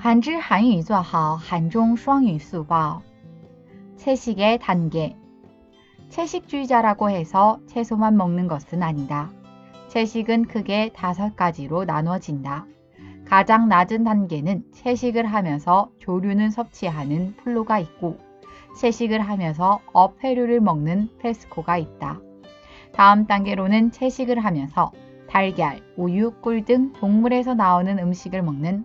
한지韩语做好한중双语速报 채식의 단계 채식주의자라고 해서 채소만 먹는 것은 아니다. 채식은 크게 다섯 가지로 나눠진다. 가장 낮은 단계는 채식을 하면서 조류는 섭취하는 플로가 있고 채식을 하면서 어패류를 먹는 페스코가 있다. 다음 단계로는 채식을 하면서 달걀, 우유, 꿀 등 동물에서 나오는 음식을 먹는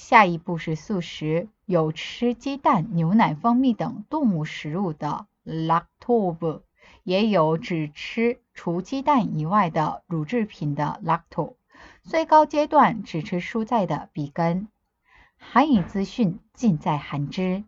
下一步是素食有吃鸡蛋、牛奶、蜂蜜等动物食物的 lactobe 也有只吃除鸡蛋以外的乳制品的 lacto，最高阶段只吃蔬菜的比根。韩语资讯尽在韩知。